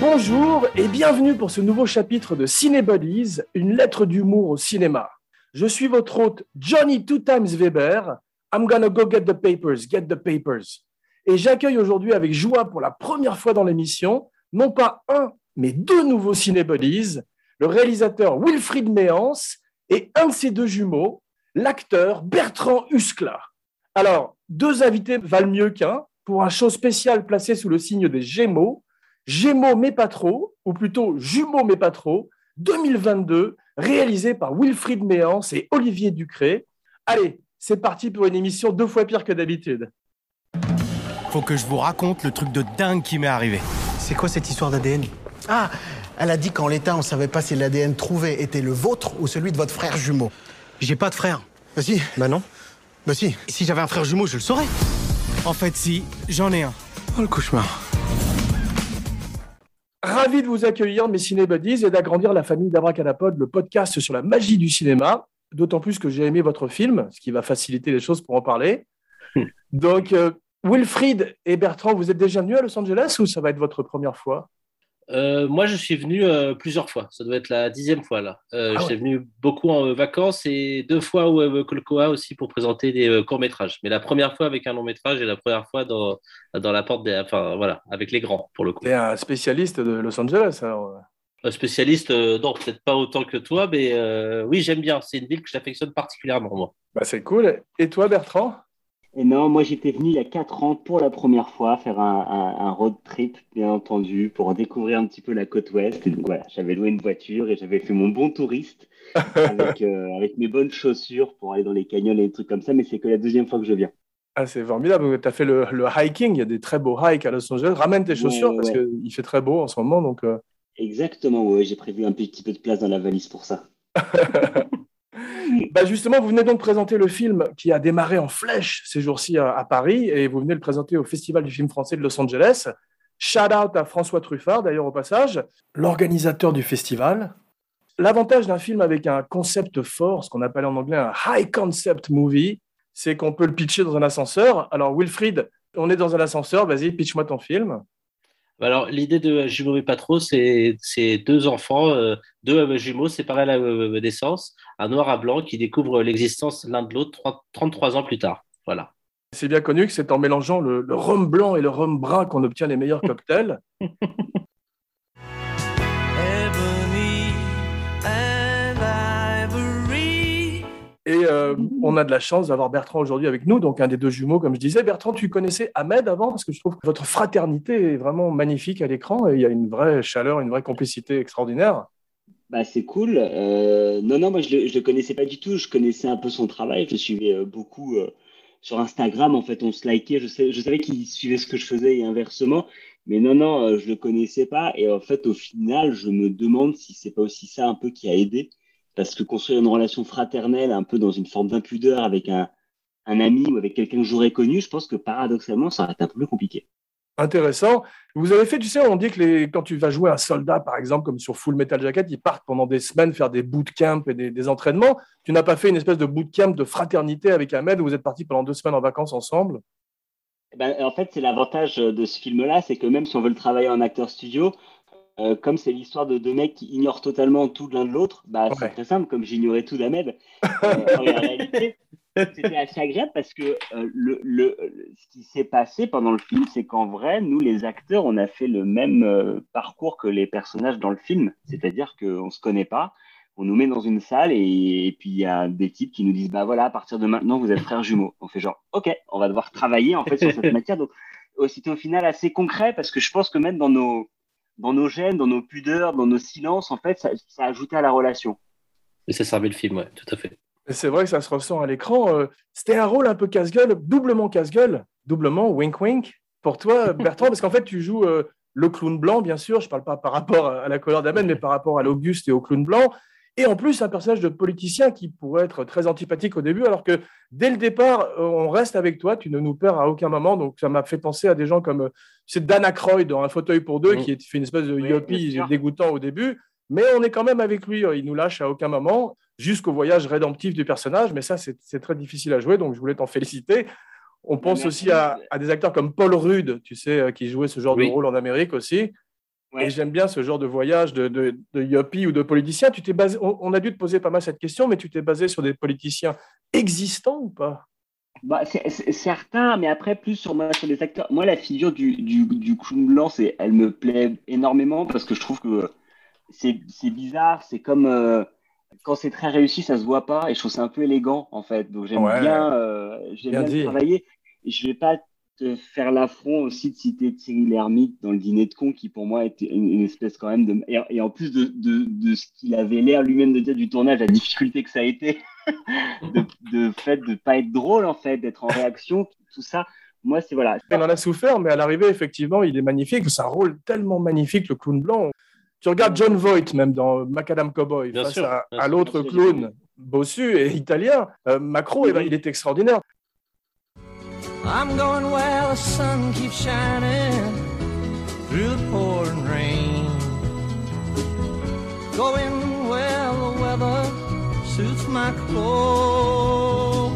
Bonjour et bienvenue pour ce nouveau chapitre de Cinebodies, une lettre d'humour au cinéma. Je suis votre hôte Johnny Two Times Weber. I'm gonna go get the papers, get the papers. Et j'accueille aujourd'hui avec joie pour la première fois dans l'émission, non pas un, mais deux nouveaux Cinebodies, le réalisateur Wilfried Méance et un de ses deux jumeaux, l'acteur Bertrand Huskla. Alors, deux invités valent mieux qu'un pour un show spécial placé sous le signe des Gémeaux, Gémeaux mais pas trop, ou plutôt Jumeaux mais pas trop, 2022, réalisé par Wilfried Méance et Olivier Ducré. Allez, c'est parti pour une émission deux fois pire que d'habitude. Faut que je vous raconte le truc de dingue qui m'est arrivé. C'est quoi cette histoire d'ADN Ah, elle a dit qu'en l'état, on savait pas si l'ADN trouvé était le vôtre ou celui de votre frère jumeau. J'ai pas de frère. Bah si. Bah non. Bah si. Si j'avais un frère jumeau, je le saurais. En fait, si, j'en ai un. Oh le cauchemar. Ravi de vous accueillir, mes cinébodies, et d'agrandir la famille d'Abracadapod, le podcast sur la magie du cinéma. D'autant plus que j'ai aimé votre film, ce qui va faciliter les choses pour en parler. Donc, euh, Wilfried et Bertrand, vous êtes déjà venus à Los Angeles ou ça va être votre première fois? Euh, moi, je suis venu euh, plusieurs fois. Ça doit être la dixième fois là. Euh, Ah je suis ouais. venu beaucoup en euh, vacances et deux fois au Colcoa aussi pour présenter des courts métrages. Mais la première fois avec un long métrage et la première fois dans, dans la porte des, enfin voilà, avec les grands pour le coup. T'es un spécialiste de Los Angeles, alors. Un spécialiste, non, peut-être pas autant que toi, mais oui, j'aime bien. C'est une ville que j'affectionne particulièrement moi. Bah, c'est cool. Et toi, Bertrand? Et non, moi j'étais venu il y a 4 ans pour la première fois faire un, un- un road trip, bien entendu, pour découvrir un petit peu la côte ouest. Et donc voilà, j'avais loué une voiture et j'avais fait mon bon touriste avec, euh, avec mes bonnes chaussures pour aller dans les canyons et des trucs comme ça, mais c'est que la deuxième fois que je viens. Ah, c'est formidable. Tu as fait le, le hiking. Il y a des très beaux hikes à Los Angeles. Ramène tes chaussures Ouais, parce ouais. qu'il fait très beau en ce moment. Donc, euh, Exactement, j'ai prévu un petit peu de place dans la valise pour ça. bah, justement, vous venez donc présenter le film qui a démarré en flèche ces jours-ci à, à Paris et vous venez le présenter au Festival du film français de Los Angeles. Shout out à François Truffard, d'ailleurs, au passage, l'organisateur du festival. L'avantage d'un film avec un concept fort, ce qu'on appelle en anglais un high concept movie, c'est qu'on peut le pitcher dans un ascenseur. Alors, Wilfried, on est dans un ascenseur. Vas-y, pitch-moi ton film. Alors, l'idée de Jumeaux mais pas trop, c'est deux enfants, euh, deux euh, jumeaux séparés à la euh, naissance, un noir à blanc qui découvrent l'existence l'un de l'autre trois- 33 ans plus tard. Voilà. C'est bien connu que c'est en mélangeant le, le rhum blanc et le rhum brun qu'on obtient les meilleurs cocktails. Et euh, on a de la chance d'avoir Bertrand aujourd'hui avec nous, donc un des deux jumeaux, comme je disais. Bertrand, tu connaissais Ahmed avant Parce que je trouve que votre fraternité est vraiment magnifique à l'écran et il y a une vraie chaleur, une vraie complicité extraordinaire. Bah, c'est cool. Euh, non, non, moi je je le connaissais pas du tout. Je connaissais un peu son travail. Je le suivais euh, beaucoup sur Instagram. En fait, on se likait. Je, savais qu'il suivait ce que je faisais et inversement. Mais non, non, je le connaissais pas. Et en fait, au final, je me demande si c'est pas aussi ça un peu qui a aidé. Parce que construire une relation fraternelle un peu dans une forme d'impudeur avec un, un ami ou avec quelqu'un que j'aurais connu, je pense que paradoxalement, ça aurait été un peu plus compliqué. Intéressant. Vous avez fait, tu sais, on dit que les, quand tu vas jouer un soldat, par exemple, comme sur Full Metal Jacket, ils partent pendant des semaines faire des bootcamps et des, des entraînements. Tu n'as pas fait une espèce de bootcamp de fraternité avec Ahmed où vous êtes partis pendant deux semaines en vacances ensemble? Eh ben, en fait, c'est l'avantage de ce film-là, c'est que même si on veut le travailler en acteur studio, euh, comme c'est l'histoire de deux mecs qui ignorent totalement tout l'un de l'autre, bah, Ouais. c'est très simple, comme j'ignorais tout d'Ahmed. Euh, en réalité, c'était assez agréable parce que euh, le, le, ce qui s'est passé pendant le film, c'est qu'en vrai, nous, les acteurs, on a fait le même euh, parcours que les personnages dans le film. C'est-à-dire qu'on ne se connaît pas, on nous met dans une salle et, et puis il y a des types qui nous disent bah voilà, à partir de maintenant, vous êtes frères jumeaux. On fait genre ok, on va devoir travailler en fait sur cette matière. Donc c'était au final assez concret parce que je pense que même dans nos dans nos gènes, dans nos pudeurs, dans nos silences, en fait, ça, ça ajoutait à la relation. Et ça servait le film, ouais, tout à fait. C'est vrai que ça se ressent à l'écran. Euh, C'était un rôle un peu casse-gueule, doublement casse-gueule, doublement wink wink pour toi, Bertrand, parce qu'en fait, tu joues euh, le clown blanc, bien sûr. Je ne parle pas par rapport à la couleur d'Amen, mais par rapport à l'Auguste et au clown blanc. Et en plus, un personnage de politicien qui pourrait être très antipathique au début, alors que dès le départ, euh, on reste avec toi, tu ne nous perds à aucun moment. Donc, ça m'a fait penser à des gens comme euh, c'est Dan Aykroyd dans Un fauteuil pour deux, Mm. qui fait une espèce de Oui, yuppie dégoûtant au début. Mais on est quand même avec lui, euh, il nous lâche à aucun moment. jusqu'au voyage rédemptif du personnage. Mais ça, c'est très difficile à jouer, donc je voulais t'en féliciter. On pense aussi à, des acteurs comme Paul Rudd, tu sais, qui jouait ce genre de rôle en Amérique aussi. Et j'aime bien ce genre de voyage de, de, yuppie ou de politicien. Tu t'es basé, on, a dû te poser pas mal cette question, mais tu t'es basé sur des politiciens existants ou pas? Bah, c'est certain, mais après, plus sur, moi, sur les acteurs. Moi, la figure du, du, du clown blanc, elle me plaît énormément parce que je trouve que c'est bizarre. C'est comme euh, quand c'est très réussi, ça se voit pas et je trouve c'est un peu élégant en fait. Donc j'aime bien, euh, bien, bien travailler. Je vais pas te faire l'affront aussi de citer Thierry Lhermitte dans le dîner de con qui pour moi était une, espèce quand même de et, en plus de, de, de ce qu'il avait l'air lui-même de dire du tournage, la difficulté que ça a été de, de fait de pas être drôle en fait, d'être en réaction, tout ça. Moi, c'est voilà. Il en a souffert, mais à l'arrivée, effectivement, il est magnifique. C'est un rôle tellement magnifique, le clown blanc. Tu regardes John Voight, même dans Macadam Cowboy, face à, l'autre clown bossu et italien. Euh, Macro, eh ben, il est extraordinaire. I'm going where the sun keeps shining through the pouring rain. Going where the weather suits my clothes.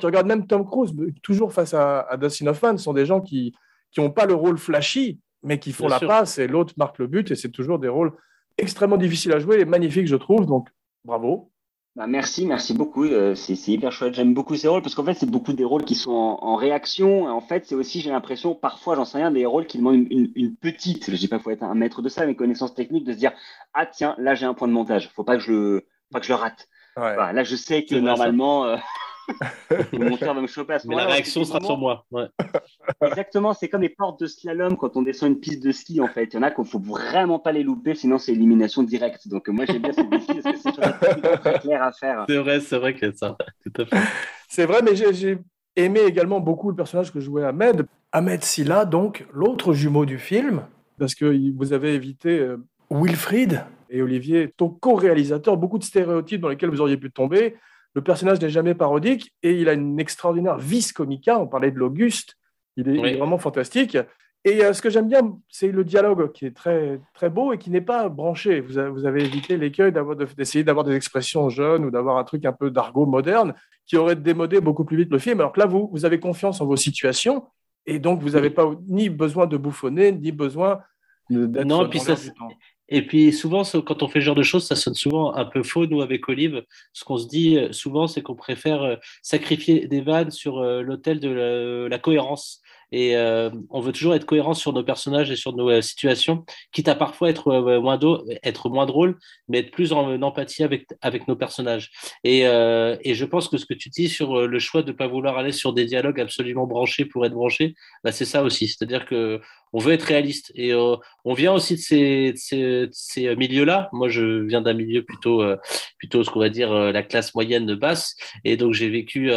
Tu regardes même Tom Cruise, toujours face à, à Dustin Hoffman, ce sont des gens qui n'ont pas le rôle flashy, mais qui font la passe et l'autre marque le but. Et c'est toujours des rôles extrêmement difficiles à jouer et magnifiques, je trouve. Donc, bravo. Bah merci, merci beaucoup. Euh, c'est hyper chouette. J'aime beaucoup ces rôles parce qu'en fait, c'est beaucoup des rôles qui sont en, réaction. En fait, c'est aussi, j'ai l'impression, parfois, j'en sais rien, des rôles qui demandent une, petite, je dis pas qu'il faut être un maître de ça, mais connaissance technique, de se dire, ah tiens, là, j'ai un point de montage. Faut pas que je le, pas que je le rate. là, je sais que normalement, le monteur va me choper à ce moment-là. la réaction sera sur moi. Exactement, c'est comme les portes de slalom quand on descend une piste de ski en fait. Il y en a qu'il ne faut vraiment pas les louper, sinon c'est élimination directe. Donc moi j'aime bien ces défis parce que c'est très clair à faire. C'est vrai, c'est vrai que ça. Tout C'est vrai, mais j'ai aimé également beaucoup le personnage que jouait Ahmed. Ahmed Silla, donc l'autre jumeau du film, parce que vous avez évité euh, Wilfried et Olivier, ton co-réalisateur, beaucoup de stéréotypes dans lesquels vous auriez pu tomber. Le personnage n'est jamais parodique et il a une extraordinaire vis comica. On parlait de l'Auguste. Il, est vraiment fantastique. Et euh, ce que j'aime bien, c'est le dialogue qui est très, très beau et qui n'est pas branché. Vous, avez évité l'écueil d'essayer d'avoir des expressions jeunes ou d'avoir un truc un peu d'argot moderne qui aurait démodé beaucoup plus vite le film. Alors que là, vous, vous avez confiance en vos situations et donc vous n'avez pas ni besoin de bouffonner, ni besoin d'être. Non, puis ça, et puis souvent, quand on fait ce genre de choses, ça sonne souvent un peu faux, nous, avec Olive. Ce qu'on se dit euh, souvent, c'est qu'on préfère euh, sacrifier des vannes sur euh, l'autel de la, cohérence. Et on veut toujours être cohérent sur nos personnages et sur nos situations, quitte à parfois être, moins être moins drôle, mais être plus en, empathie avec, avec nos personnages. Et, et, je pense que ce que tu dis sur le choix de ne pas vouloir aller sur des dialogues absolument branchés pour être branchés, bah, c'est ça aussi. C'est-à-dire que on veut être réaliste. Et euh, on vient aussi de ces, ces, milieux-là. Moi, je viens d'un milieu plutôt, euh, plutôt ce qu'on va dire euh, la classe moyenne basse. Et donc, j'ai vécu,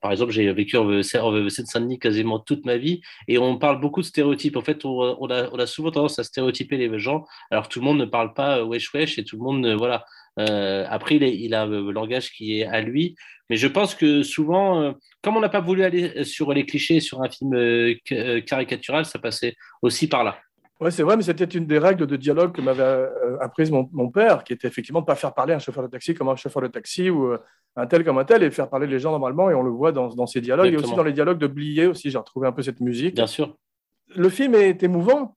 par exemple, j'ai vécu en Seine-Saint-Denis quasiment toute ma vie. Et on parle beaucoup de stéréotypes. En fait, on, a, on a souvent tendance à stéréotyper les gens, alors tout le monde ne parle pas wesh wesh et tout le monde, voilà. Après, il, il, a un langage qui est à lui. Mais je pense que souvent, euh, comme on n'a pas voulu aller sur les clichés sur un film euh, euh, caricatural, ça passait aussi par là. Oui, c'est vrai, mais c'était une des règles de dialogue que m'avait apprise mon, père, qui était effectivement de ne pas faire parler un chauffeur de taxi comme un chauffeur de taxi ou un tel comme un tel, et faire parler les gens normalement, et on le voit dans, dans ces dialogues, et aussi dans les dialogues de Blier aussi, j'ai retrouvé un peu cette musique. Bien sûr. Le film est émouvant.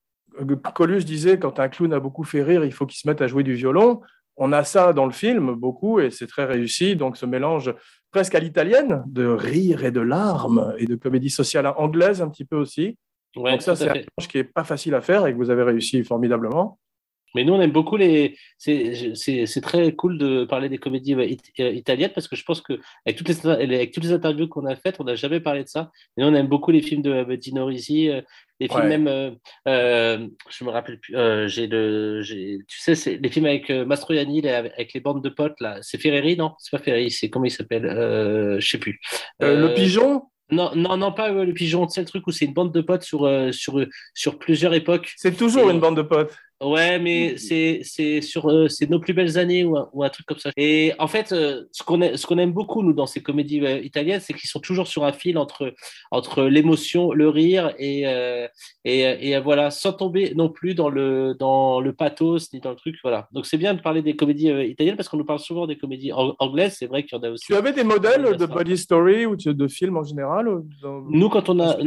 Coluche disait, quand un clown a beaucoup fait rire, il faut qu'il se mette à jouer du violon. On a ça dans le film, beaucoup, et c'est très réussi. Donc, ce mélange presque à l'italienne, de rire et de larmes, et de comédie sociale anglaise un petit peu aussi. Donc ça, c'est un mélange qui n'est pas facile à faire et que vous avez réussi formidablement. Mais nous, on aime beaucoup les. C'est très cool de parler des comédies euh, euh, italiennes parce que je pense qu'avec toutes les, avec toutes les interviews qu'on a faites, on n'a jamais parlé de ça. Mais nous, on aime beaucoup les films de euh, Dino Risi, les films même. Euh, je me rappelle plus. j'ai le, tu sais, c'est les films avec Mastroianni, avec les bandes de potes là. C'est Ferreri, non? C'est pas Ferreri. C'est comment il s'appelle Je sais plus. le pigeon? Non, non, non, pas le pigeon. C'est le truc où c'est une bande de potes sur, sur, sur plusieurs époques. C'est toujours une bande de potes. Ouais, mais c'est c'est sur euh, c'est nos plus belles années ou un, ou un truc comme ça. Et en fait, euh, ce qu'on a- ce qu'on aime beaucoup nous dans ces comédies euh, italiennes, c'est qu'ils sont toujours sur un fil entre entre l'émotion, le rire et euh, et, et euh, voilà, sans tomber non plus dans le dans le pathos ni dans le truc. Voilà. Donc c'est bien de parler des comédies italiennes parce qu'on nous parle souvent des comédies ang- anglaises. C'est vrai qu'il y en a aussi. Tu avais des modèles de body story ou de films en général dans- Nous, quand on a.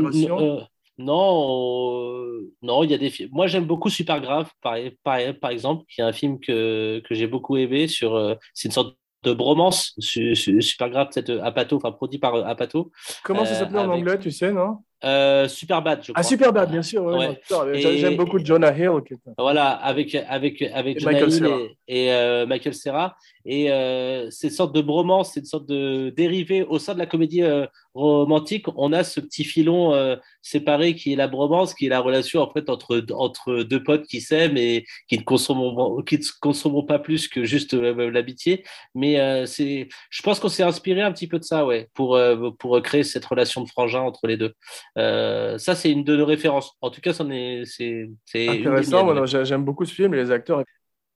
Non, euh, non, il y a des films. Moi, j'aime beaucoup Supergrave, par, par, par exemple, qui est un film que, que j'ai beaucoup aimé. Sur, euh, c'est une sorte de bromance. Su- su- Supergrave, peut-être euh, Apato, enfin produit par Apato. Comment ça s'appelait en avec- anglais, tu sais, non? Euh, Superbad, je crois. Ah, Superbad, bien sûr. ouais, J'aime beaucoup Jonah Hill. Voilà, avec, avec, avec Et Jonah Michael Hill et, et, euh, Michael Serra. Et euh, c'est une sorte de bromance, c'est une sorte de dérivé au sein de la comédie euh, romantique. On a ce petit filon euh, séparé qui est la bromance, qui est la relation en fait entre, entre deux potes qui s'aiment et qui ne consommeront, qui ne consommeront pas plus que juste euh, l'amitié. Mais euh, c'est, je pense qu'on s'est inspiré un petit peu de ça, ouais, pour, pour créer cette relation de frangin entre les deux. Euh, ça, c'est une de nos références. En tout cas, c'en est, c'est, c'est Intéressant, j'aime beaucoup ce film et les acteurs.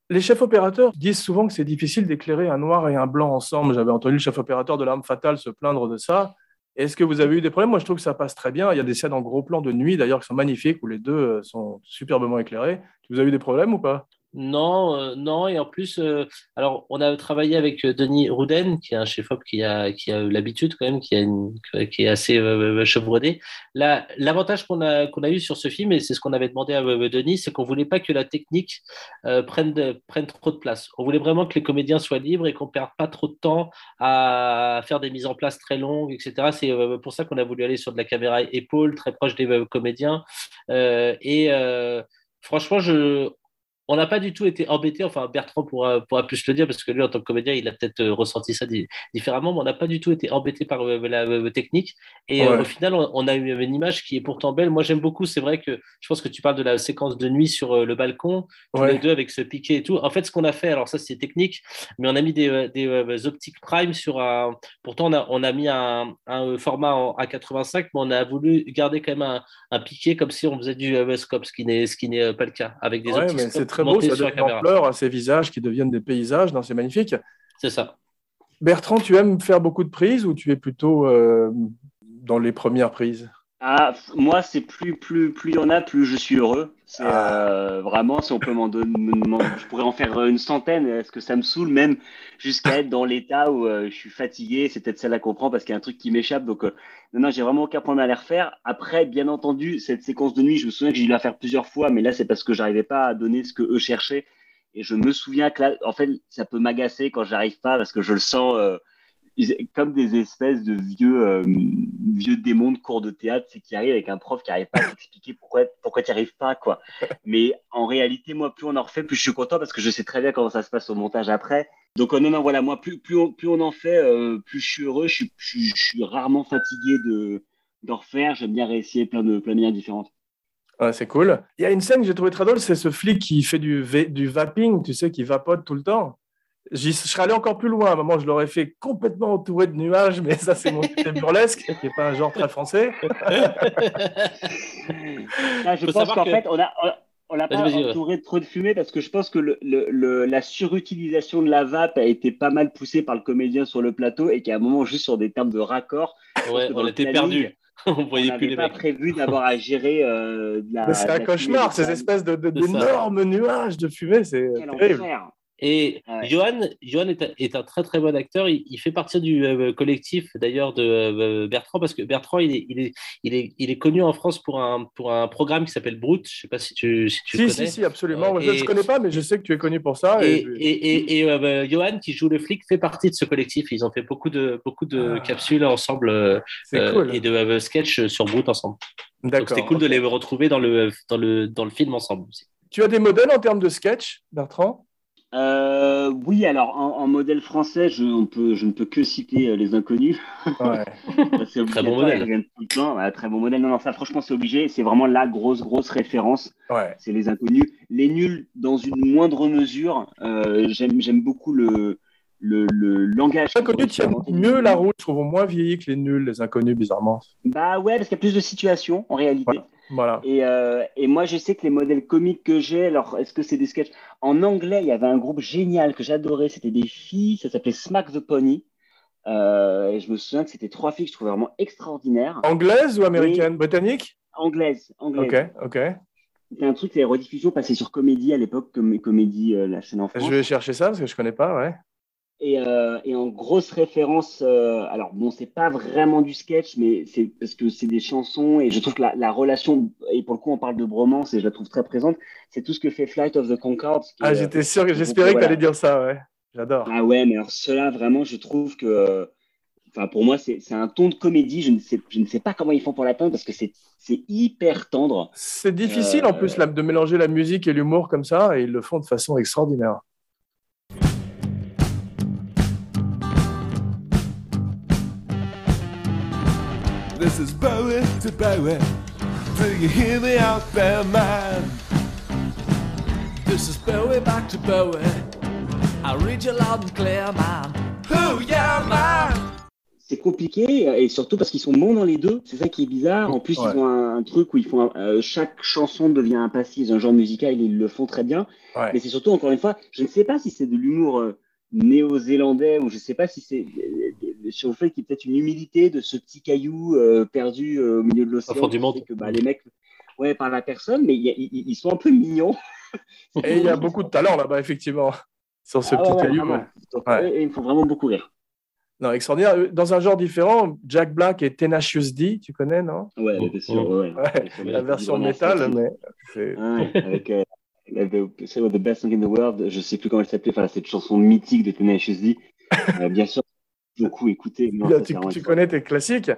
Les chefs opérateurs disent souvent que c'est difficile d'éclairer un noir et un blanc ensemble. J'avais entendu le chef opérateur de l'arme fatale se plaindre de ça. Est-ce que vous avez eu des problèmes? Moi, je trouve que ça passe très bien. Il y a des scènes en gros plan de nuit, d'ailleurs, qui sont magnifiques, où les deux euh, sont superbement éclairés. Vous avez eu des problèmes ou pas? Non, euh, non, et en plus, euh, alors on a travaillé avec euh, Denis Rouden, qui est un chef-op qui a, qui a l'habitude quand même, qui, est assez euh, chevronné. L'avantage qu'on a, a eu sur ce film, et c'est ce qu'on avait demandé à Denis, c'est qu'on voulait pas que la technique prenne, prenne trop de place. On voulait vraiment que les comédiens soient libres et qu'on perde pas trop de temps à faire des mises en place très longues, etc. C'est pour ça qu'on a voulu aller sur de la caméra épaule, très proche des comédiens. Et franchement, je, on n'a pas du tout été embêté. Enfin, Bertrand pourra, pourra plus le dire parce que lui, en tant que comédien, il a peut-être euh, ressenti ça di- différemment, mais on n'a pas du tout été embêté par euh, la euh, technique. Et euh, au final, on, on a eu une image qui est pourtant belle. Moi, j'aime beaucoup. C'est vrai que je pense que tu parles de la séquence de nuit sur euh, le balcon, tous Ouais. les deux avec ce piqué et tout. En fait, ce qu'on a fait, alors ça, c'est technique, mais on a mis des, des, optiques prime sur un. Pourtant, on a, on a mis un, un format en A85, mais on a voulu garder quand même un, un piqué comme si on faisait du euh, scope, ce qui n'est pas le cas, avec des Ouais, optiques très beau, ça donne une caméra. ampleur à ces visages qui deviennent des paysages. Non, C'est magnifique. C'est ça. Bertrand, tu aimes faire beaucoup de prises ou tu es plutôt euh, dans les premières prises? Ah, moi, c'est plus, plus, plus il y en a, plus je suis heureux. C'est Ah. euh, vraiment, si on peut m'en donner, je pourrais en faire euh, une centaine. Est-ce que ça me saoule même jusqu'à être dans l'état où euh, je suis fatigué C'est peut-être ça la comprend parce qu'il y a un truc qui m'échappe. Donc, euh, non, non, j'ai vraiment aucun problème à les refaire. Après, bien entendu, cette séquence de nuit, je me souviens que j'ai dû la faire plusieurs fois, mais là, c'est parce que j'arrivais pas à donner ce que eux cherchaient. Et je me souviens que là, en fait, ça peut m'agacer quand j'arrive pas parce que je le sens. Comme des espèces de vieux, euh, vieux démons de cours de théâtre, c'est qui arrivent avec un prof qui n'arrive pas à t'expliquer pourquoi, pourquoi tu n'y arrives pas, quoi. Mais en réalité, moi, plus on en refait, plus je suis content parce que je sais très bien comment ça se passe au montage après. Donc, euh, non, non, voilà, moi, plus, plus, on, plus on en fait, euh, plus je suis heureux. Je suis, je, suis- je suis rarement fatigué de, d'en refaire. J'aime bien réessayer plein de, plein de manières différentes. Ouais, c'est cool. Il y a une scène que j'ai trouvé très drôle, c'est ce flic qui fait du, du vaping, tu sais, qui vapote tout le temps. J'y- je serais allé encore plus loin. À un moment, je l'aurais fait complètement entouré de nuages, mais ça, c'est mon côté burlesque, qui n'est pas un genre très français. Ah, je Faut pense qu'en que- fait, on a, on- Vas-y, pas entouré de trop de fumée parce que je pense que le, le- le- la surutilisation de la vape a été pas mal poussée par le comédien sur le plateau et qu'à un moment, juste sur des termes de raccord, Ouais, on était perdus. on on voyait plus n'avait les pas mecs. prévu d'avoir à gérer euh, de la. C'est un la cauchemar, ces espèces de- d'énormes nuages de fumée, c'est Quel terrible. enfer. Et Ouais. Johan, Johan est, un, est un très très bon acteur. Il, il fait partie du euh, collectif d'ailleurs de euh, Bertrand parce que Bertrand il est, il est, il est, il est connu en France pour un, pour un programme qui s'appelle Brut. Je sais pas si tu, si tu Si, connais. si, si, absolument. Euh, je ne connais pas, mais je sais que tu es connu pour ça. Et, et- et, et, et, euh, bah, Johan, qui joue le flic, fait partie de ce collectif. Ils ont fait beaucoup de, beaucoup de Ah. capsules ensemble euh, euh, cool. et de euh, sketchs sur Brut ensemble. D'accord. c'était cool de les retrouver dans le, dans le, dans le film ensemble aussi. Tu as des modèles en termes de sketch, Bertrand? Euh, oui, alors en, en modèle français, je, on peut, je ne peux que citer euh, les inconnus. Ouais. C'est Très bon modèle. tout le temps. Ouais, très bon modèle. Non, non, ça, franchement, c'est obligé. C'est vraiment la grosse, grosse référence. ouais. C'est les inconnus. Les nuls, dans une moindre mesure. Euh, j'aime, beaucoup le, le, le langage. Les inconnus tiennent mieux la route, je trouve, moins vieillis que les nuls, les inconnus, bizarrement. Bah ouais, parce qu'il y a plus de situations en réalité. Voilà. Et, euh, et moi, je sais que les modèles comiques que j'ai, alors est-ce que c'est des sketchs? En anglais, il y avait un groupe génial que j'adorais, c'était des filles, ça s'appelait Smack the Pony. Euh, et je me souviens que c'était trois filles que je trouvais vraiment extraordinaires. Anglaise ou américaine? Britannique? Anglaises, anglaises. Ok, ok. C'était un truc, les rediffusions passaient sur Comédie à l'époque, comme Comédie, euh, la chaîne en France. Je vais chercher ça parce que je connais pas, ouais. Et, euh, et en grosse référence, euh, alors bon, c'est pas vraiment du sketch, mais c'est parce que c'est des chansons et je trouve que la, la relation, et pour le coup, on parle de bromance et je la trouve très présente, c'est tout ce que fait Flight of the Conchords. qui Ah, est, j'étais euh, sûr, j'espérais que tu allais dire ça, ouais. J'adore. Ah ouais, mais alors cela, vraiment, je trouve que, euh, enfin, pour moi, c'est un ton de comédie. Je ne sais, je ne sais pas comment ils font pour l'atteindre parce que c'est hyper tendre. C'est difficile en Euh, plus là, de mélanger la musique et l'humour comme ça, et ils le font de façon extraordinaire. This is Bowie to Bowie. Do you hear me out there, man? This is Bowie back to Bowie. I read you loud and clear, man. Oh yeah, man! C'est compliqué euh, et surtout parce qu'ils sont bons dans les deux. C'est ça qui est bizarre. En plus, Ouais. ils ont un, un truc où ils font un- euh, chaque chanson devient un passage, un genre musical. et Ils le font très bien. Ouais. Mais c'est surtout, encore une fois, je ne sais pas si c'est de l'humour euh, néo-zélandais ou je ne sais pas si c'est sur le fait qu'il y a peut-être une humilité de ce petit caillou euh, perdu euh, au milieu de l'océan. Que, bah, les mecs, ouais, par la personne, mais il ils, sont un peu mignons. Et il y a beaucoup de talent là-bas, effectivement, sur ce Ah petit ouais, caillou. ouais. Donc, Ouais. me font vraiment beaucoup rire. Non, extraordinaire. Dans un genre différent, Jack Black et Tenacious D, tu connais, non? Ouais, bien sûr. Ouais, Ouais, Sur La version métal, mais c'est. Ouais, avec euh, the, Best Song in the World, je sais plus comment elle s'appelait, enfin, cette chanson mythique de Tenacious D. Euh, bien sûr, beaucoup écouté. Non, tu connais tes classiques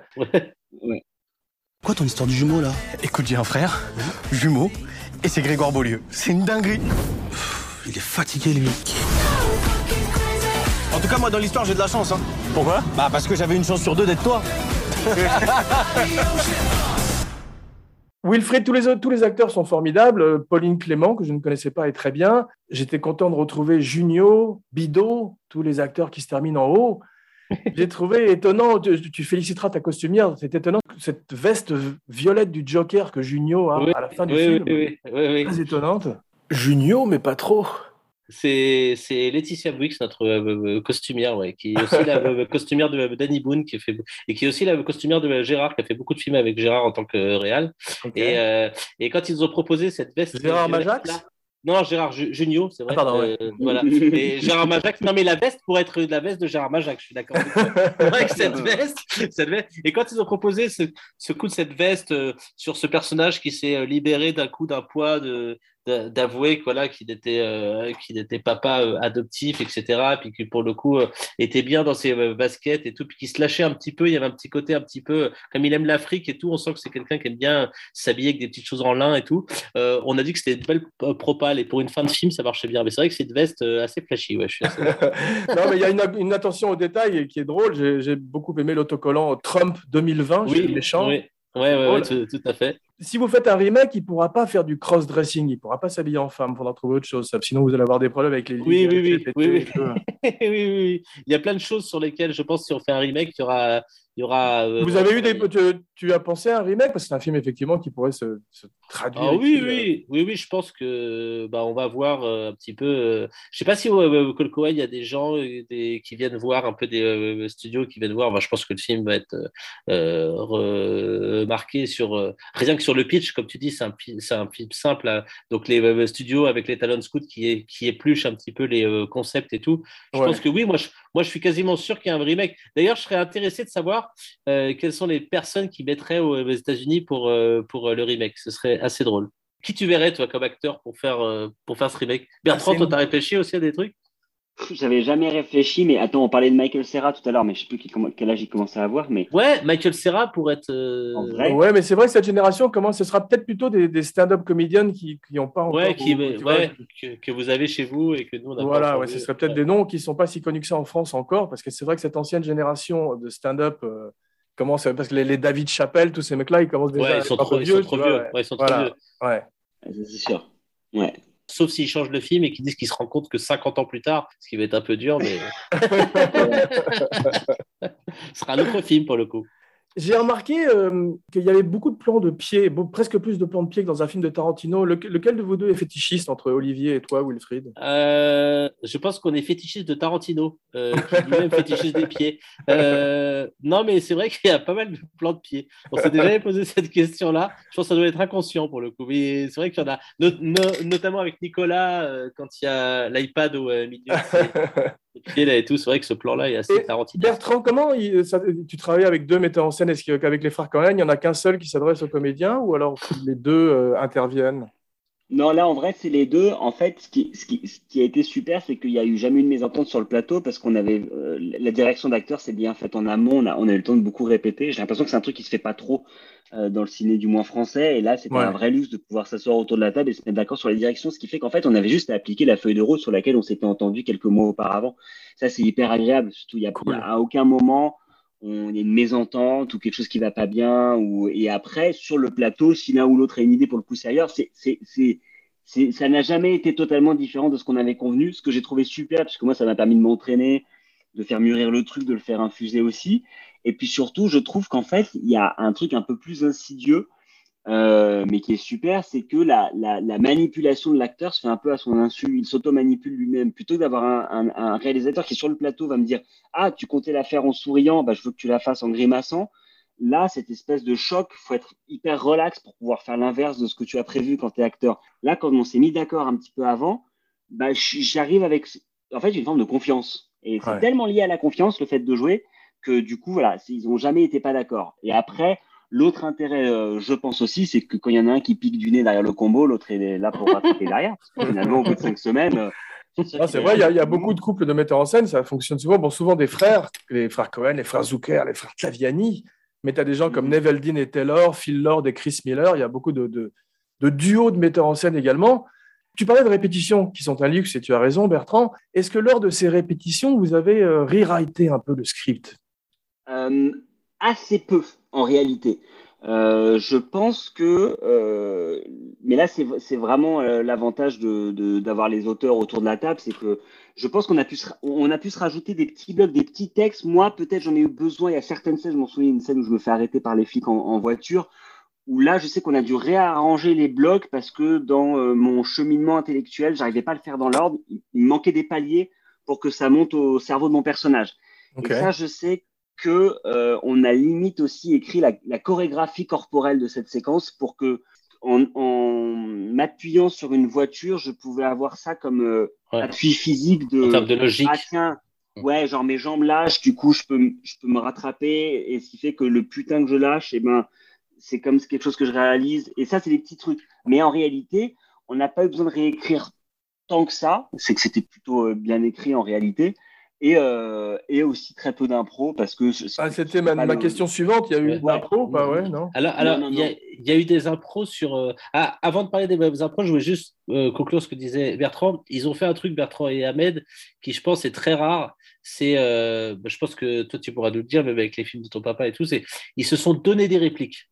Quoi ton histoire du jumeau là? Écoute, j'ai un frère, jumeau, et c'est Grégoire Beaulieu. C'est une dinguerie. Il est fatigué lui. En tout cas, moi, dans l'histoire, j'ai de la chance. Hein. Pourquoi? Bah, parce que j'avais une chance sur deux d'être toi. Wilfried, tous les, autres, tous les acteurs sont formidables. Pauline Clément, que je ne connaissais pas, est très bien. J'étais content de retrouver Junio, Bido, tous les acteurs qui se terminent en haut. J'ai trouvé étonnant, tu, tu féliciteras ta costumière, c'est étonnant, cette veste violette du Joker que Junio a Oui, à la fin du oui, film. oui, oui, oui, oui. Très étonnante. Junio, mais pas trop. C'est c'est Laetitia Brix, notre euh, euh, costumière, ouais, qui est aussi la euh, costumière de Danny Boone, qui fait, et qui est aussi la costumière de Gérard, qui a fait beaucoup de films avec Gérard en tant que réal. Et, euh, et quand ils ont proposé cette veste. Gérard Majax? Là- Non, Gérard Ju- Junio, c'est vrai. Ah, pardon, ouais. Euh, voilà. Et Gérard Majax, non, mais la veste pourrait être la veste de Gérard Majax, je suis d'accord avec cette veste, cette veste. Et quand ils ont proposé ce, ce coup de cette veste euh, sur ce personnage qui s'est euh, libéré d'un coup d'un poids de d'avouer que, voilà qu'il était euh, qu'il était papa euh, adoptif etc puis qui pour le coup euh, était bien dans ses baskets et tout puis qui se lâchait un petit peu il y avait un petit côté un petit peu comme il aime l'Afrique et tout on sent que c'est quelqu'un qui aime bien s'habiller avec des petites choses en lin et tout on a dit que c'était une belle propale et pour une fin de film ça marchait bien mais c'est vrai que c'est une veste assez flashy ouais je suis assez... non, mais il y a une, une attention au détail qui est drôle. J'ai beaucoup aimé l'autocollant Trump 2020 chez les méchants. oui ouais ouais, ouais, Drôle. tout, tout à fait Si vous faites un remake, il ne pourra pas faire du cross-dressing. Il ne pourra pas s'habiller en femme. Il faudra trouver autre chose. Sinon, vous allez avoir des problèmes avec les Oui, oui, oui, oui, oui. oui. Il y a plein de choses sur lesquelles je pense si on fait un remake, il y aura. Il y aura euh, Vous avez eu des. Tu, as pensé à un remake? Parce que c'est un film, effectivement, qui pourrait se, se traduire. Ah oui, euh, oui, oui, oui, je pense que bah, on va voir euh, un petit peu. euh, je sais pas si au Coel, il y a des gens euh, des, qui viennent voir un peu des euh, studios qui viennent voir. Bah, je pense que le film va être euh, remarqué sur euh, rien que sur le pitch, comme tu dis, c'est un, un film simple. là. Donc les euh, studios avec les talons scouts qui, est, qui épluchent un petit peu les euh, concepts et tout. Je Ouais. pense que oui, moi je, moi je suis quasiment sûr qu'il y a un remake. D'ailleurs, je serais intéressé de savoir euh, quelles sont les personnes qui mettraient aux, aux États-Unis pour, euh, pour euh, le remake. Ce serait assez drôle. Qui tu verrais, toi, comme acteur pour faire, euh, pour faire ce remake? Bertrand, Ah, toi, t'as réfléchi aussi à des trucs? J'avais jamais réfléchi, mais attends, on parlait de Michael Serra tout à l'heure, mais je sais plus qui- comment- quel âge il commençait à avoir, mais Ouais, Michael Serra pour être. euh, En vrai Ouais, mais c'est vrai que cette génération commence. Ce sera peut-être plutôt des, des stand-up comédiennes qui n'ont pas encore. Ouais, qui, vois, ouais que, que vous avez chez vous et que nous, on a Voilà, ouais, ce serait peut-être des noms qui ne sont pas si connus que ça en France encore, parce que c'est vrai que cette ancienne génération de stand-up euh, commence, parce que les, les David Chappelle, tous ces mecs-là, ils commencent déjà Ouais, à ils sont trop peu ils sont vieux, trop tu vieux. vois, Ouais, ils sont trop vieux. ouais. c'est sûr. Ouais. Sauf s'ils changent le film et qu'ils disent qu'ils se rendent compte que 50 ans plus tard, ce qui va être un peu dur, mais ce sera un autre film pour le coup. J'ai remarqué euh, qu'il y avait beaucoup de plans de pieds, beau- presque plus de plans de pieds que dans un film de Tarantino. Le- lequel de vous deux est fétichiste entre Olivier et toi, Wilfried? Euh, je pense qu'on est fétichiste de Tarantino, euh, qui lui-même fétichiste des pieds. Euh, non, mais c'est vrai qu'il y a pas mal de plans de pieds. On s'est déjà posé cette question-là. Je pense que ça doit être inconscient pour le coup. Mais c'est vrai qu'il y en a, no- no- notamment avec Nicolas, quand il y a l'iPad au milieu pieds là et tout. C'est vrai que ce plan-là est assez Et Tarantino. Bertrand, comment il- ça- tu travailles avec deux metteurs en scène? Est-ce qu'avec les frères Cohen, il n'y en a qu'un seul qui s'adresse aux comédiens ou alors les deux euh, interviennent? Non, là, en vrai, c'est les deux. En fait, ce qui, ce qui, ce qui a été super, c'est qu'il n'y a eu jamais eu de mésentente sur le plateau parce qu'on avait euh, la direction d'acteur, c'est bien fait en amont. On a, on a eu le temps de beaucoup répéter. J'ai l'impression que c'est un truc qui se fait pas trop euh, dans le ciné, du moins français. Et là, c'était Ouais. un vrai luxe de pouvoir s'asseoir autour de la table et se mettre d'accord sur les directions, ce qui fait qu'en fait, on avait juste à appliquer la feuille de route sur laquelle on s'était entendu quelques mois auparavant. Ça, c'est hyper agréable. Surtout, il y a, a à aucun moment on a une mésentente ou quelque chose qui va pas bien ou et après sur le plateau si l'un ou l'autre a une idée pour le pousser ailleurs c'est c'est c'est c'est ça n'a jamais été totalement différent de ce qu'on avait convenu ce que j'ai trouvé super parce que moi ça m'a permis de m'entraîner de faire mûrir le truc de le faire infuser aussi et puis surtout je trouve qu'en fait il y a un truc un peu plus insidieux euh, mais qui est super, c'est que la, la, la manipulation de l'acteur se fait un peu à son insu. Il s'auto-manipule lui-même. Plutôt que d'avoir un, un, un réalisateur qui, sur le plateau, va me dire Ah, tu comptais la faire en souriant, bah, je veux que tu la fasses en grimaçant. Là, cette espèce de choc, faut être hyper relax pour pouvoir faire l'inverse de ce que tu as prévu quand tu es acteur. Là, quand on s'est mis d'accord un petit peu avant, bah, j'arrive avec. En fait, une forme de confiance. Et c'est Ouais. tellement lié à la confiance, le fait de jouer, que du coup, voilà, ils n'ont jamais été pas d'accord. Et après, L'autre intérêt, euh, je pense aussi, c'est que quand il y en a un qui pique du nez derrière le combo, l'autre est là pour rattraper derrière. Parce que finalement, au bout de cinq semaines, euh, Ah, c'est vrai, il y, a- il y a beaucoup de couples de metteurs en scène, ça fonctionne souvent. Bon, souvent des frères, les frères Cohen, les frères Zucker, les frères Claviani, mais tu as des gens comme Mhm. Neveldine et Taylor, Phil Lord et Chris Miller. Il y a beaucoup de, de, de duos de metteurs en scène également. Tu parlais de répétitions qui sont un luxe et tu as raison, Bertrand. Est-ce que lors de ces répétitions, vous avez euh, rewrité un peu le script? Assez peu en réalité. Euh, je pense que, euh, mais là c'est vraiment euh, l'avantage de de- d'avoir les auteurs autour de la table, c'est que je pense qu'on a pu se, on a pu se rajouter des petits blocs, des petits textes. Moi peut-être j'en ai eu besoin. Il y a certaines scènes, je m'en souviens une scène où je me fais arrêter par les flics en, en voiture, où là je sais qu'on a dû réarranger les blocs parce que dans euh, mon cheminement intellectuel, j'arrivais pas à le faire dans l'ordre. Il, me manquait des paliers pour que ça monte au cerveau de mon personnage. Et ça, je sais que euh, on a limite aussi écrit la, la chorégraphie corporelle de cette séquence pour que, en, en m'appuyant sur une voiture, je pouvais avoir ça comme euh, Ouais. appui physique de. En de logique. Ah tiens, ouais, genre mes jambes lâchent, du coup je peux, je peux me rattraper, et ce qui fait que le putain que je lâche, eh ben, c'est comme quelque chose que je réalise. Et ça, c'est des petits trucs. Mais en réalité, on n'a pas eu besoin de réécrire tant que ça. C'est que c'était plutôt euh, bien écrit en réalité. Et, euh, et aussi très peu d'impro parce que Ah, C'était ma, ma le- question suivante. Il y a eu Ouais. de l'impro ou pas? Ouais, non Alors, alors, il y, a- y eu des impros sur. euh, Ah, avant de parler des des impros, je voulais juste euh, conclure ce que disait Bertrand. Ils ont fait un truc, Bertrand et Ahmed, qui je pense est très rare. C'est, je pense que toi tu pourras nous le dire, même avec les films de ton papa et tout. C'est, ils se sont donné des répliques.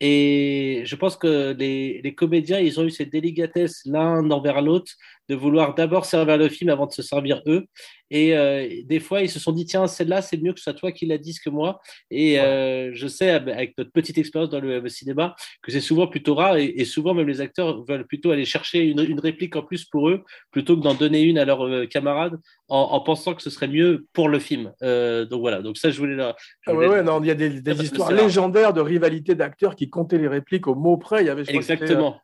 Et je pense que les, les comédiens, ils ont eu cette délicatesse l'un envers l'autre de vouloir d'abord servir le film avant de se servir eux. Et euh, des fois, ils se sont dit, tiens, celle-là, c'est mieux que ce soit toi qui la dise que moi. Et euh, je sais, avec notre petite expérience dans le, le cinéma, que c'est souvent plutôt rare. Et, et souvent, même les acteurs veulent plutôt aller chercher une, une réplique en plus pour eux, plutôt que d'en donner une à leurs euh, camarades, en, en pensant que ce serait mieux pour le film. Donc voilà, donc ça, je voulais... la- je Ah ouais, non, il y a des, des C'est histoires légendaires de rivalité d'acteurs qui comptaient les répliques au mot près. Il y avait, je Exactement.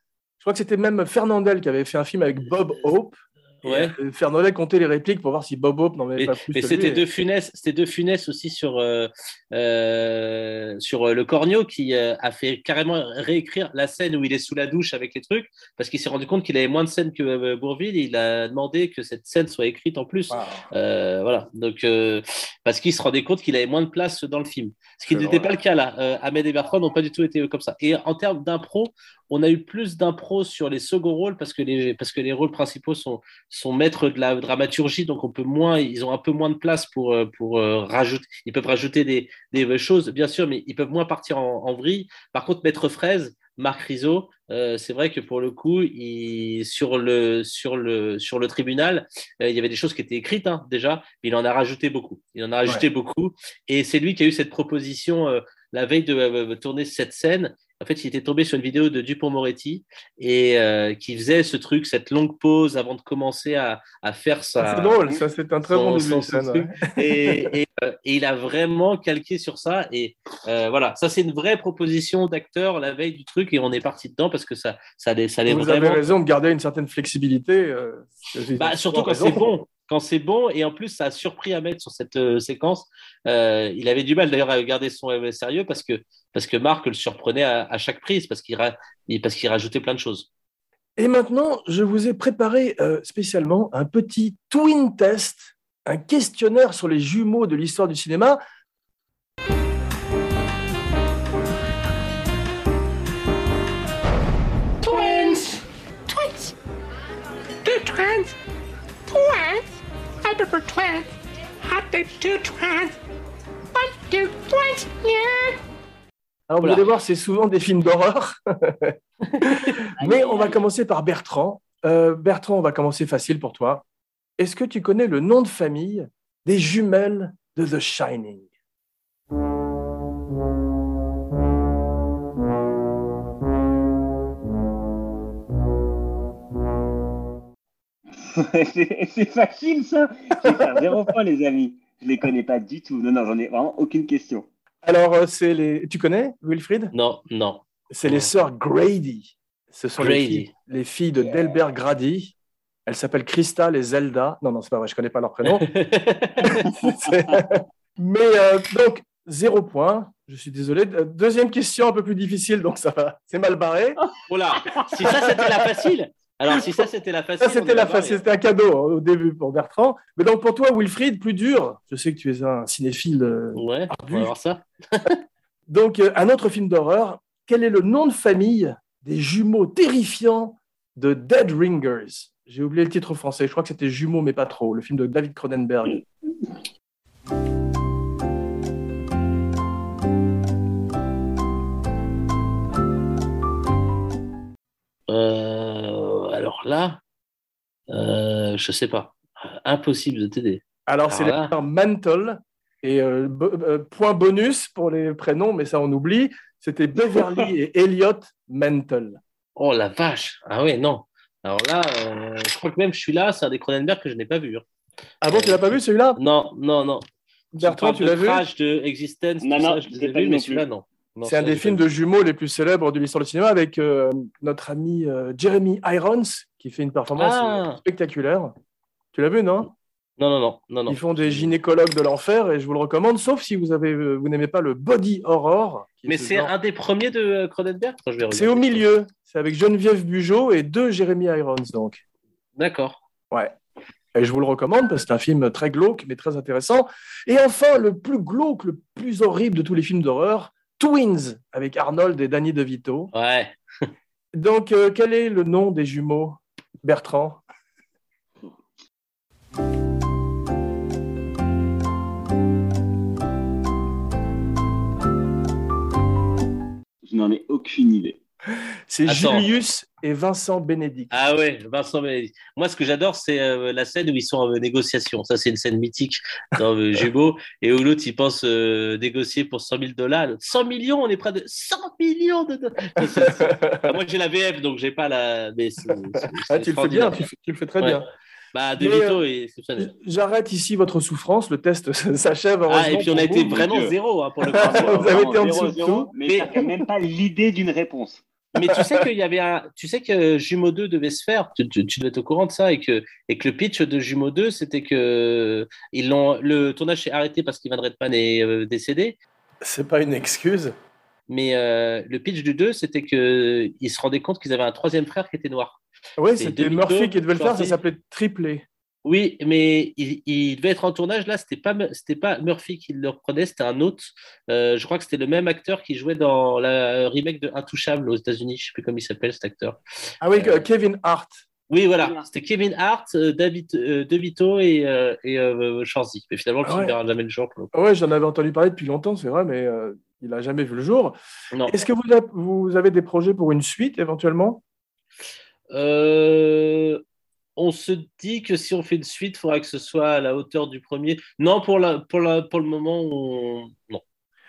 Je crois que c'était même Fernandel qui avait fait un film avec Bob Hope. Ouais. euh, comptait les répliques pour voir si Bob Hope n'en avait Mais, pas plus. mais c'était deux funès, c'était deux funès aussi sur euh, euh, sur le Cornio qui a fait carrément réécrire la scène où il est sous la douche avec les trucs parce qu'il s'est rendu compte qu'il avait moins de scènes que Bourville. Et il a demandé que cette scène soit écrite en plus. Wow. Euh, voilà, donc euh, parce qu'il se rendait compte qu'il avait moins de place dans le film, ce qui n'était pas le cas là. Ahmed et Bertrand n'ont pas du tout été comme ça. Et en termes d'impro, on a eu plus d'impro sur les seconds rôles parce que les parce que les rôles principaux sont sont maîtres de la dramaturgie, donc on peut moins, ils ont un peu moins de place pour euh, pour euh, rajouter. Ils peuvent rajouter des des choses, bien sûr, mais ils peuvent moins partir en, en vrille. Par contre, Maître Fraise, Marc Rizzo, euh, c'est vrai que pour le coup, il, sur le sur le sur le tribunal, euh, il y avait des choses qui étaient écrites hein, déjà, mais il en a rajouté beaucoup. Il en a rajouté beaucoup, et c'est lui qui a eu cette proposition. euh, la veille de tourner cette scène, en fait, il était tombé sur une vidéo de Dupont-Moretti et euh, qui faisait ce truc, cette longue pause avant de commencer à, à faire sa. C'est drôle, ça c'est un très son- bon début. de son scène, truc. ouais. et, et, et il a vraiment calqué sur ça. Et euh, voilà, ça c'est une vraie proposition d'acteur la veille du truc et on est parti dedans parce que ça, ça ça allait Vous vraiment. avez raison de garder une certaine flexibilité. euh, Bah, surtout quand c'est bon. Quand c'est bon, et en plus, ça a surpris mettre sur cette euh, séquence. Euh, il avait du mal d'ailleurs à garder son euh, sérieux parce que, parce que Marc le surprenait à, à chaque prise, parce qu'il ra- qu'il rajoutait plein de choses. Et maintenant, je vous ai préparé euh, spécialement un petit twin test, un questionnaire sur les jumeaux de l'histoire du cinéma. Twins! Twins! Two twins! Twins! I prefer twins! I do two twins! One, two, twins! Yeah! Alors, vous Oula. allez voir, c'est souvent des films d'horreur. Mais on va commencer par Bertrand. Euh, Bertrand, on va commencer facile pour toi. Est-ce que tu connais le nom de famille des jumelles de The Shining? C'est facile ça. Je vais faire zéro point, les amis. Je les connais pas du tout. Non, non, j'en ai vraiment aucune question. Alors, euh, c'est les. Tu connais, Wilfried? Non, non. C'est les sœurs Grady. Ce sont les Grady. filles, les filles de Delbert Grady. Elles s'appellent Crystal et Zelda. Non, non, c'est pas vrai, je connais pas leur prénom. Mais euh, donc, zéro point. Je suis désolé. Euh, Deuxième question, un peu plus difficile, donc ça va. C'est mal barré. Oh là, si ça c'était la facile. Alors si ça c'était la facile. Ça, c'était la barré. fa- c'était un cadeau hein, au début pour Bertrand. Mais donc, pour toi, Wilfried, plus dur. Je sais que tu es un cinéphile. euh, Ouais, on va voir ça. Donc, euh, un autre film d'horreur. Quel est le nom de famille des jumeaux terrifiants de Dead Ringers? J'ai oublié le titre français. Je crois que c'était Jumeaux, mais pas trop. Le film de David Cronenberg. Euh, alors là, euh, je sais pas. Impossible de t'aider. Alors, c'est Alors là- frères Mantle. Et euh, euh, point bonus pour les prénoms, mais ça on oublie. C'était Beverly et Elliot Mantle. Oh la vache. Ah ouais, non. Alors là, euh, je crois que même celui-là, c'est un des Cronenberg que je n'ai pas vu. hein. Ah bon, tu l'as pas vu celui-là? Non, non, non. Bertrand, tu l'as vu? Crash, de Existence, Non, non, ça, je je l'ai ai pas vu mais celui-là, non. Non, C'est un des films de jumeaux les plus célèbres de l'histoire du cinéma avec euh, notre ami euh, Jeremy Irons qui fait une performance Ah. spectaculaire. Tu l'as vu, non? Non, non, non, non, non. Ils font des gynécologues de l'enfer et je vous le recommande, sauf si vous avez, vous n'aimez pas le body horror. Mais ce c'est genre- un des premiers de Cronenberg? Je C'est au milieu. C'est avec Geneviève Bugeaud et deux Jeremy Irons, donc. D'accord. Ouais. Et je vous le recommande parce que c'est un film très glauque, mais très intéressant. Et enfin, le plus glauque, le plus horrible de tous les films d'horreur, Twins, avec Arnold et Danny DeVito. Ouais. Donc, euh, quel est le nom des jumeaux, Bertrand? Je n'en ai aucune idée. C'est. Julius et Vincent Bénédicte. Ah ouais, Vincent Bénédicte. Moi, ce que j'adore, c'est euh, la scène où ils sont en euh, négociation. Ça, c'est une scène mythique dans euh, Jumeaux. Et où l'autre, il pense euh, négocier pour 100 000 dollars. 100 millions, on est près de 100 millions de dollars. Moi, j'ai la VF, donc j'ai pas la. Mais Ah, tu le fais bien, tu, fais- tu le fais très Ouais. bien. Bah, De exceptionnel. J'arrête ici votre souffrance, le test s'achève. Ah, et puis on a vous. été vraiment zéro hein, pour le coup. Vous avez été en dessous de Zéro, tout. Mais, Mais- même pas l'idée d'une réponse. Mais tu sais qu'il y avait un, tu sais que Jumeau 2 devait se faire, tu, tu, tu dois être au courant de ça et que, et que le pitch de Jumeau 2 c'était que ils l'ont, le tournage s'est arrêté parce qu'Ivan Redman est euh, décédé. C'est pas une excuse. Mais euh, le pitch du 2 c'était que ils se rendaient compte qu'ils avaient un troisième frère qui était noir. Oui, c'était Murphy qui devait le faire, ça s'appelait Triplé. Oui, mais il, il devait être en tournage là. C'était pas, c'était pas Murphy qui le reprenait, c'était un autre. Euh, je crois que c'était le même acteur qui jouait dans la remake de Intouchable aux États-Unis. Je sais plus comment il s'appelle cet acteur. Ah oui, Euh, Kevin Hart. Oui, voilà. C'était Kevin Hart, euh, David euh, De Vito et, euh, et euh, Schwarzy. Mais finalement, le film Ouais. verra jamais le jour. pour le coup. Ouais, j'en avais entendu parler depuis longtemps, c'est vrai, mais euh, il a jamais vu le jour. Non. Est-ce que vous avez, vous avez des projets pour une suite éventuellement? Euh, on se dit que si on fait une suite, il faudra que ce soit à la hauteur du premier. Non, pour, la, pour, la, pour le moment, on... non.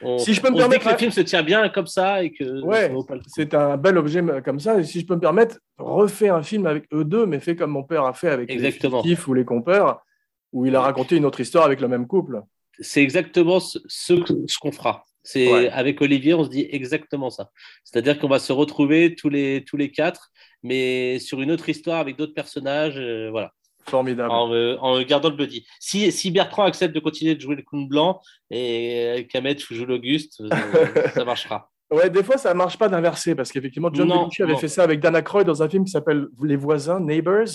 On, Si je peux me on se dit permettre, que le film se tient bien comme ça et que Ouais, c'est un bel objet comme ça. Et si je peux me permettre, refais un film avec eux deux, mais fait comme mon père a fait avec Exactement. les ou les compères, où il a raconté une autre histoire avec le même couple. C'est exactement ce, ce que- ce qu'on fera. C'est Ouais. avec Olivier, on se dit exactement ça. C'est-à-dire qu'on va se retrouver tous les tous les quatre, mais sur une autre histoire avec d'autres personnages, euh, voilà, Formidable. en, euh, en gardant le buddy. Si si Bertrand accepte de continuer de jouer le clown blanc et euh, qu'Ahmed joue l'Auguste, euh, ça marchera. Ouais, des fois, ça marche pas d'inverser, parce qu'effectivement, John Belushi avait non. fait ça avec Dana Croy dans un film qui s'appelle Les voisins, Neighbors.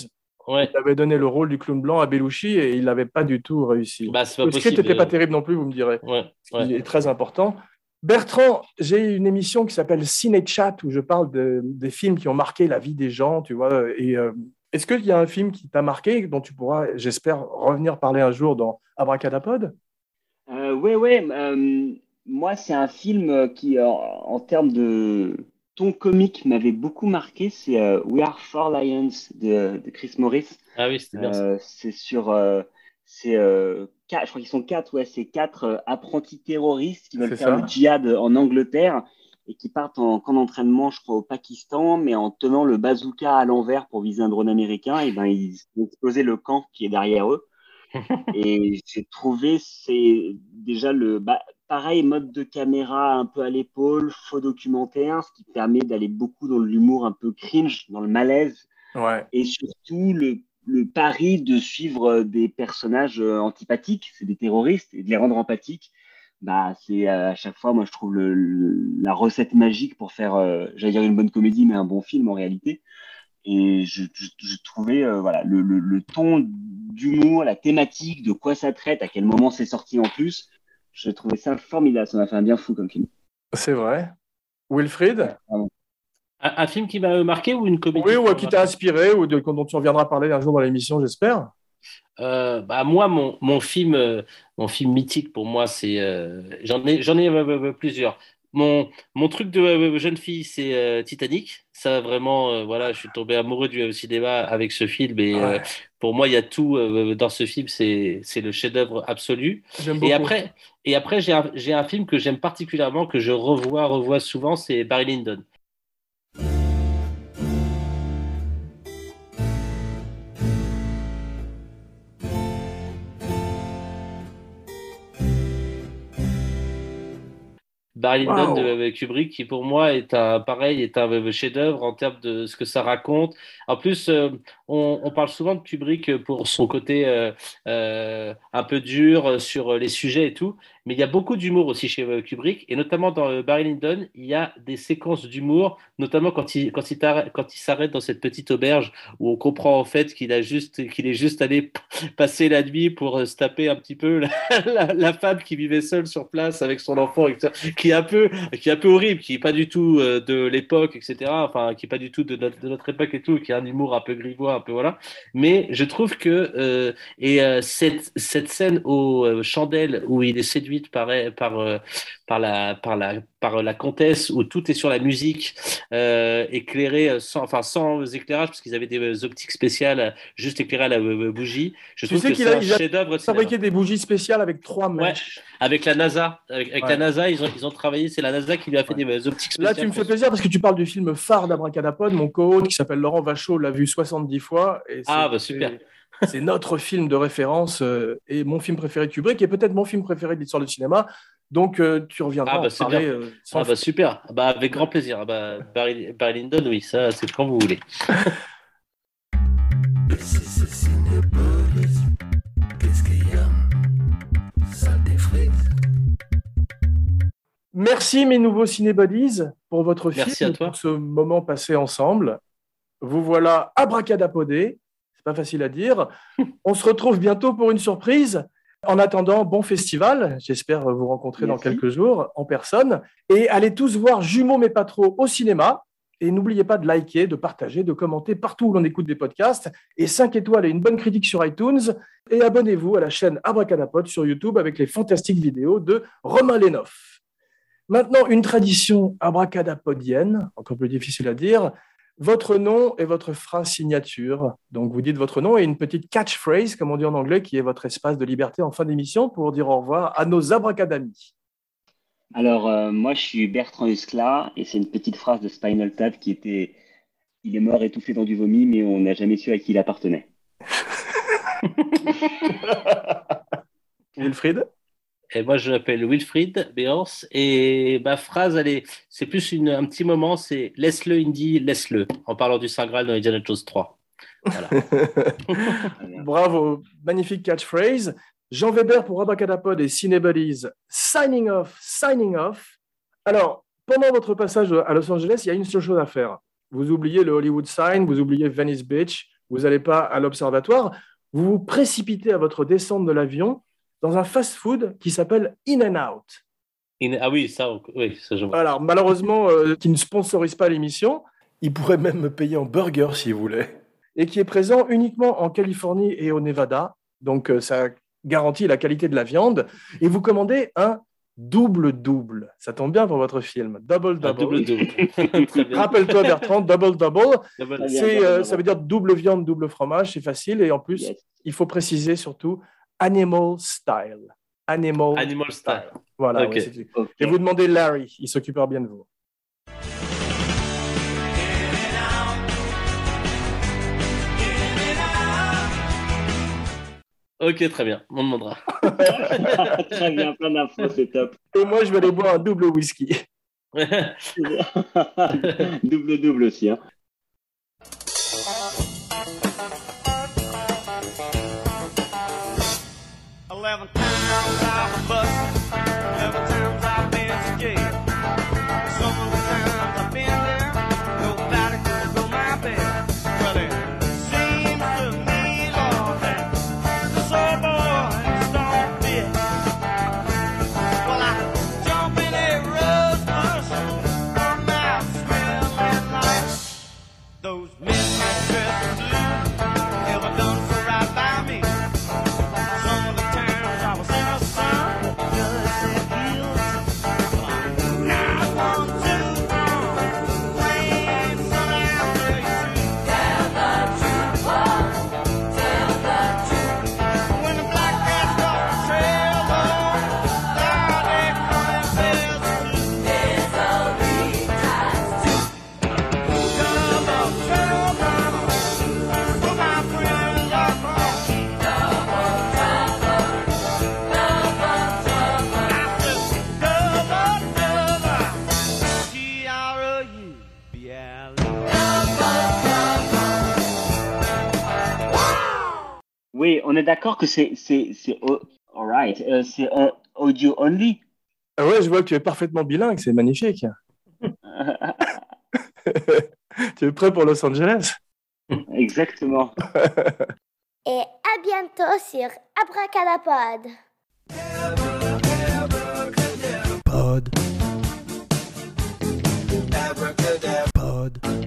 Ouais, Il avait donné le rôle du clown blanc à Belushi et il n'avait pas du tout réussi. bah pas le script n'était pas terrible non plus, vous me direz. Ouais, ce qui ouais. est très important. Bertrand, j'ai une émission qui s'appelle Ciné Chat où je parle de- des films qui ont marqué la vie des gens, tu vois. Et euh, est-ce qu'il y a un film qui t'a marqué dont tu pourras, j'espère, revenir parler un jour dans Abracadapod? Euh, ouais. euh, moi, c'est un film qui, en, en termes de ton comique, m'avait beaucoup marqué. C'est euh, We Are Four Lions de, de Chris Morris. Ah oui, c'était bien. Euh, c'est sur, euh, c'est euh, quatre- je crois qu'ils sont quatre, ouais, c'est quatre euh, apprentis terroristes qui veulent faire ça. le djihad en Angleterre et qui partent en camp d'entraînement, je crois, au Pakistan, mais en tenant le bazooka à l'envers pour viser un drone américain, et ben ils ont explosé le camp qui est derrière eux. et j'ai trouvé c'est déjà le bah, pareil mode de caméra un peu à l'épaule, faux documentaire, ce qui permet d'aller beaucoup dans l'humour un peu cringe, dans le malaise Ouais. et surtout le, le pari de suivre euh, des personnages euh, antipathiques, c'est des terroristes, et de les rendre empathiques, bah, c'est euh, à chaque fois, moi, je trouve le, le- la recette magique pour faire, euh, j'allais dire une bonne comédie, mais un bon film en réalité. Et je, je, je trouvais euh, voilà, le ton d'humour, la thématique, de quoi ça traite, à quel moment c'est sorti en plus, je trouvais ça formidable. Ça m'a fait un bien fou comme film. C'est vrai. Wilfried? Un, un film qui m'a marqué ou une comédie Oui, ou m'a qui t'a inspiré, ou de, dont tu reviendras parler un jour dans l'émission, j'espère? Euh, bah moi, mon, mon film, euh, mon film mythique pour moi, c'est euh, j'en ai j'en ai euh, euh, plusieurs. Mon, mon truc de euh, jeune fille, c'est euh, Titanic. Ça vraiment, euh, voilà, je suis tombé amoureux du euh, cinéma avec ce film et euh, pour moi, il y a tout euh, dans ce film. C'est le chef-d'œuvre absolu. Et après, et après, j'ai un, un film que j'aime particulièrement, que je revois, revois souvent, c'est Barry Lyndon. Barry Lyndon Wow. de Kubrick, qui pour moi est un pareil, est un chef-d'œuvre en termes de ce que ça raconte. En plus, euh, on, parle souvent de Kubrick pour son côté euh, euh, un peu dur sur les sujets et tout, mais il y a beaucoup d'humour aussi chez euh, Kubrick, et notamment dans euh, Barry Lyndon, il y a des séquences d'humour, notamment quand il quand il s'arrête dans cette petite auberge où on comprend en fait qu'il a juste qu'il est juste allé passer la nuit pour euh, se taper un petit peu la, femme qui vivait seule sur place avec son enfant, qui est un peu qui est peu horrible, qui est pas du tout euh, de l'époque, etc. Enfin, qui est pas du tout de notre, de notre époque et tout, qui a un humour un peu grivois, Mais je trouve que euh, et euh, cette cette scène aux euh, chandelles où il est séduit par par par la par la par la comtesse où tout est sur la musique euh, éclairé euh, sans enfin sans éclairage parce qu'ils avaient des euh, optiques spéciales euh, juste éclairées à la bougie. Je Tu trouve sais que qu'il c'est un chef-d'œuvre de. Fabriquer des bougies spéciales avec trois Ouais, mèches. avec la NASA, avec, avec Ouais. la NASA, ils ont, ils ont travaillé. C'est la NASA qui lui a fait des optiques spéciales. Là, tu me fais plaisir parce que tu parles du film phare d'Abracadapod. Mon co-hôte qui s'appelle Laurent Vachaud l'a vu 70 fois. Et Ah, bah, super. c'est- C'est notre film de référence euh, et mon film préféré de Kubrick et peut-être mon film préféré de l'histoire du cinéma. Donc, euh, tu reviendras Ah, bah, en parler. bien. euh, sans Ah bah super, Ah bah avec grand plaisir. Ah bah Barry, Barry Lyndon, oui, ça c'est quand vous voulez. Merci mes nouveaux cinébodies pour votre Merci film, à toi. pour ce moment passé ensemble. Vous voilà abracadapodés, c'est pas facile à dire. On se retrouve bientôt pour une surprise. En attendant, bon festival. J'espère vous rencontrer dans quelques jours en personne. Et allez tous voir Jumeaux mais pas trop au cinéma. Et n'oubliez pas de liker, de partager, de commenter partout où l'on écoute des podcasts. Et 5 étoiles et une bonne critique sur iTunes. Et abonnez-vous à la chaîne Abracadapod sur YouTube avec les fantastiques vidéos de Romain Lenoff. Maintenant, une tradition abracadapodienne, encore plus difficile à dire. Votre nom et votre phrase signature. Donc, vous dites votre nom et une petite catchphrase, comme on dit en anglais, qui est votre espace de liberté en fin d'émission pour dire au revoir à nos abracadamis. Alors, euh, moi, je suis Bertrand Huskla et c'est une petite phrase de Spinal Tap qui était Il est mort étouffé dans du vomi, mais on n'a jamais su à qui il appartenait. Wilfried? Et moi, je m'appelle Wilfried Béance et ma phrase, elle est, c'est plus un petit moment, c'est laisse-le, Indy, laisse-le, en parlant du Saint Graal dans Indiana Jones 3. Voilà. Bravo, magnifique catchphrase. Jean Weber pour Abracadapod et Cinebodies, signing off, signing off. Alors, pendant votre passage à Los Angeles, il y a une seule chose à faire. Vous oubliez le Hollywood Sign, vous oubliez Venice Beach, vous n'allez pas à l'observatoire, vous vous précipitez à votre descente de l'avion dans un fast-food qui s'appelle In and Out. In- ah oui, ça, oui, ça je vois. Alors, malheureusement, euh, qui ne sponsorise pas l'émission, il pourrait même me payer en burger s'il voulait. Et qui est présent uniquement en Californie et au Nevada. Donc, euh, ça garantit la qualité de la viande. Et vous commandez un double-double. Ça tombe bien pour votre film. Double-double. double-double. Très bien. Rappelle-toi, Bertrand, double-double. Double- double, euh, double. ça veut dire double viande, double fromage. C'est facile. Et en plus, Yes. il faut préciser surtout animal style. Animal, Animal Style. Voilà. Ok. ouais, c'est- Ok. et vous demandez Larry. Il s'occupera bien de vous. Ok, très bien, on demandera. Très bien, plein d'infos, c'est top. Et moi, je vais aller boire un double whisky. Double-double aussi. Hein. on est d'accord que c'est alright, euh, c'est euh, audio only. Ah ouais, je vois que tu es parfaitement bilingue, c'est magnifique. tu es prêt pour Los Angeles? Exactement. Et à bientôt sur Abracadapod. Abracadapod.